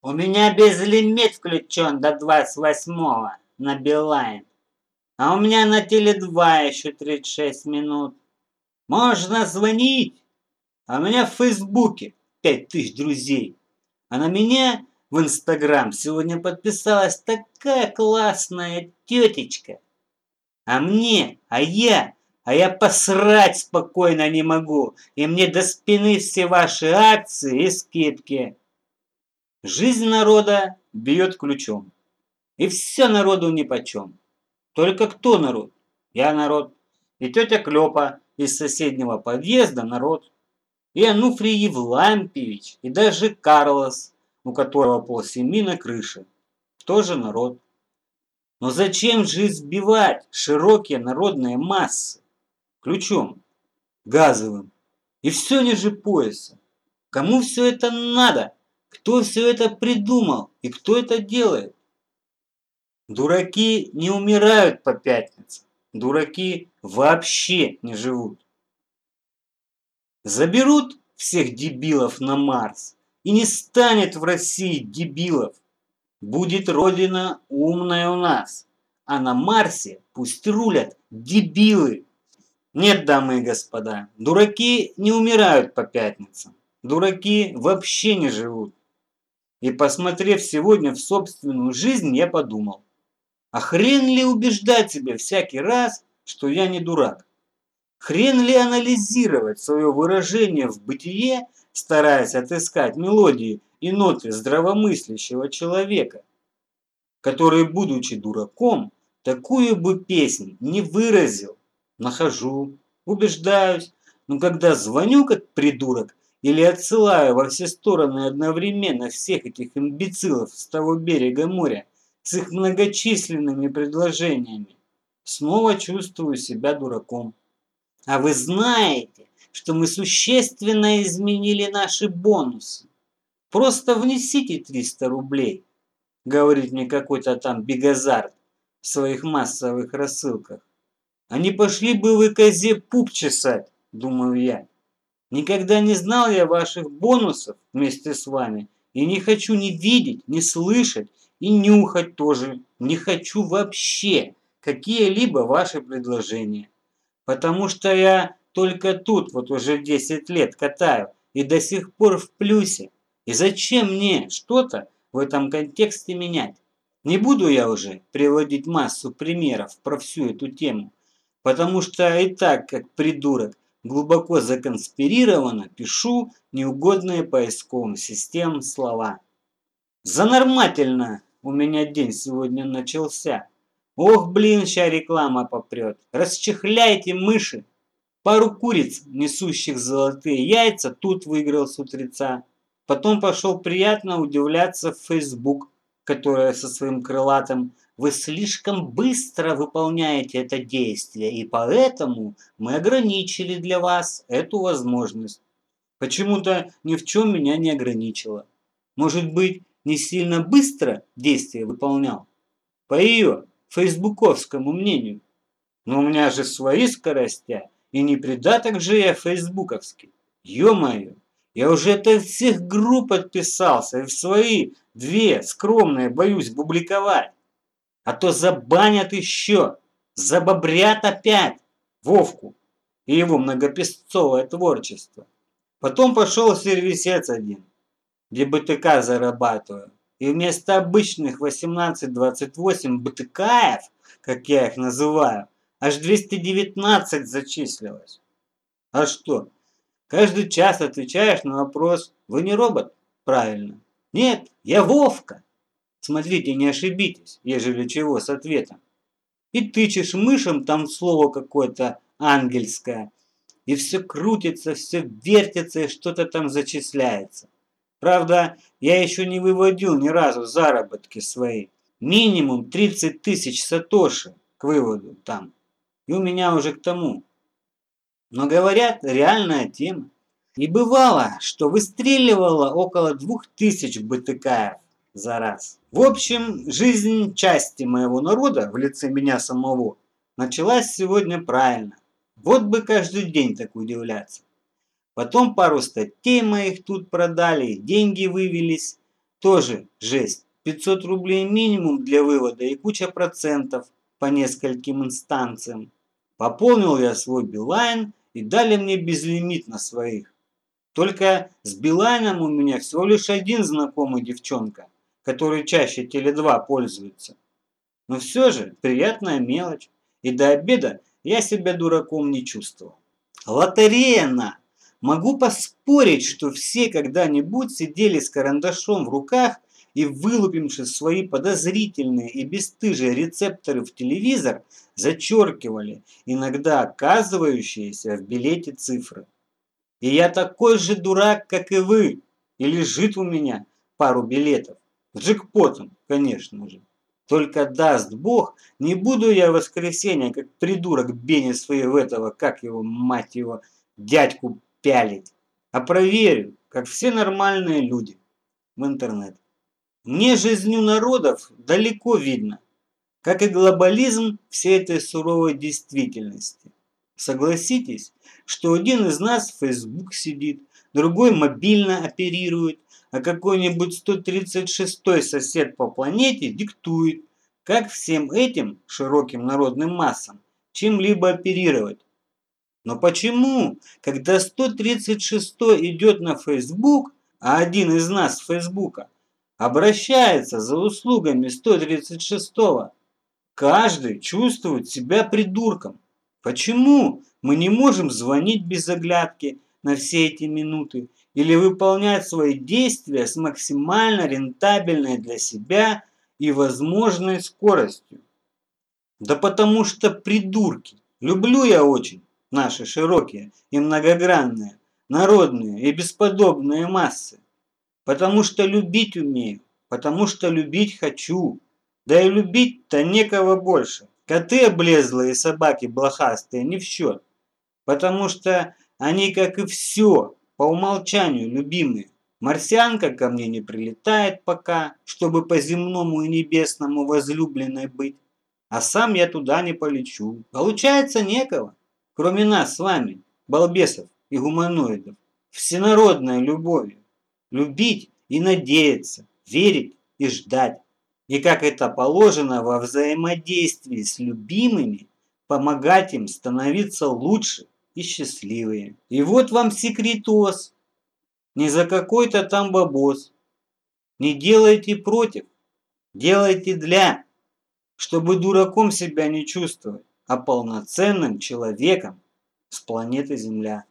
У меня безлимит включен до 28-го на Билайн. А у меня на Теле2 еще 36 минут. Можно звонить. А у меня в Фейсбуке 5000 друзей. А на меня в Инстаграм сегодня подписалась такая классная тетечка. А мне, а я, а я посрать спокойно не могу. И мне до спины все ваши акции и скидки. Жизнь народа бьет ключом. И все народу нипочем. Только кто народ? Я народ. И тетя Клёпа из соседнего подъезда народ. И Ануфрий Евлампьевич, и даже Карлос, у которого пол семьи на крыше. Тоже народ. Но зачем же избивать широкие народные массы? Ключом, газовым. И все ниже пояса. Кому все это надо? Кто все это придумал и кто это делает? Дураки не умирают по пятницам. Дураки вообще не живут. Заберут всех дебилов на Марс, и не станет в России дебилов. Будет родина умная у нас, а на Марсе пусть рулят дебилы. Нет, дамы и господа, дураки не умирают по пятницам. Дураки вообще не живут. И посмотрев сегодня в собственную жизнь, я подумал, а хрен ли убеждать себя всякий раз, что я не дурак? Хрен ли анализировать свое выражение в бытие, стараясь отыскать мелодии и ноты здравомыслящего человека, который, будучи дураком, такую бы песнь не выразил. Нахожу, убеждаюсь, но когда звоню как придурок или отсылаю во все стороны одновременно всех этих имбецилов с того берега моря, с их многочисленными предложениями, снова чувствую себя дураком. А вы знаете, что мы существенно изменили наши бонусы. Просто внесите 300 рублей, говорит мне какой-то там бегазард в своих массовых рассылках. Они пошли бы вы козе пуп чесать, думаю я. Никогда не знал я ваших бонусов вместе с вами и не хочу ни видеть, ни слышать и нюхать тоже не хочу вообще какие-либо ваши предложения. Потому что я только тут вот уже 10 лет катаю и до сих пор в плюсе. И зачем мне что-то в этом контексте менять? Не буду я уже приводить массу примеров про всю эту тему, потому что и так, как придурок, глубоко законспирированно пишу неугодные поисковым системам слова. Занормательно у меня день сегодня начался. Ох, блин, ща реклама попрет. Расчехляйте мыши. Пару куриц, несущих золотые яйца, тут выиграл с утреца. Потом пошел приятно удивляться в Facebook, которая со своим крылатым «Вы слишком быстро выполняете это действие, и поэтому мы ограничили для вас эту возможность». Почему-то ни в чем меня не ограничило. Может быть, не сильно быстро действие выполнял. По ее фейсбуковскому мнению. Но у меня же свои скоростя, и не придаток же я фейсбуковский. Ё-моё, я уже от всех групп отписался, и в свои две скромные боюсь публиковать. А то забанят еще, забобрят опять Вовку и его многопесцовое творчество. Потом пошел сервисец один где БТК зарабатываю. И вместо обычных 18-28 БТКев, как я их называю, аж 219 зачислилось. А что? Каждый час отвечаешь на вопрос «Вы не робот?» Правильно. Нет, я Вовка. Смотрите, не ошибитесь, ежели чего с ответом. И тычешь мышем там слово какое-то ангельское, и все крутится, все вертится, и что-то там зачисляется. Правда, я еще не выводил ни разу заработки свои. Минимум 30 тысяч сатоши к выводу там. И у меня уже к тому. Но говорят, реальная тема. И бывало, что выстреливало около двух тысяч БТК за раз. В общем, жизнь части моего народа в лице меня самого началась сегодня правильно. Вот бы каждый день так удивляться. Потом пару статей моих тут продали, деньги вывелись. Тоже жесть. 500 рублей минимум для вывода и куча процентов по нескольким инстанциям. Пополнил я свой Билайн и дали мне безлимит на своих. Только с Билайном у меня всего лишь один знакомый девчонка, который чаще Теле2 пользуется. Но все же приятная мелочь, и до обеда я себя дураком не чувствовал. Лотерея на! Могу поспорить, что все когда-нибудь сидели с карандашом в руках и, вылупивши свои подозрительные и бесстыжие рецепторы в телевизор, зачеркивали иногда оказывающиеся в билете цифры. И я такой же дурак, как и вы, и лежит у меня пару билетов. С джекпотом, конечно же. Только даст Бог, не буду я в воскресенье, как придурок Бенни своего этого, как его, мать его, дядьку пялить, а проверю, как все нормальные люди в интернет. Мне жизнью народов далеко видно, как и глобализм всей этой суровой действительности. Согласитесь, что один из нас в Facebook сидит, другой мобильно оперирует, а какой-нибудь 136-й сосед по планете диктует, как всем этим широким народным массам чем-либо оперировать. Но почему, когда 136-й идет на Facebook, а один из нас с Фейсбука обращается за услугами 136-го, каждый чувствует себя придурком? Почему мы не можем звонить без оглядки на все эти минуты или выполнять свои действия с максимально рентабельной для себя и возможной скоростью? Да потому что придурки. Люблю я очень наши широкие и многогранные, народные и бесподобные массы. Потому что любить умею, потому что любить хочу. Да и любить-то некого больше. Коты облезлые собаки блохастые не в счет. Потому что они, как и все, по умолчанию любимые. Марсианка ко мне не прилетает пока, чтобы по земному и небесному возлюбленной быть. А сам я туда не полечу. Получается некого кроме нас с вами, балбесов и гуманоидов, всенародной любовью. Любить и надеяться, верить и ждать. И как это положено во взаимодействии с любимыми, помогать им становиться лучше и счастливее. И вот вам секретос. Не за какой-то там бабос. Не делайте против, делайте для, чтобы дураком себя не чувствовать а полноценным человеком с планеты Земля.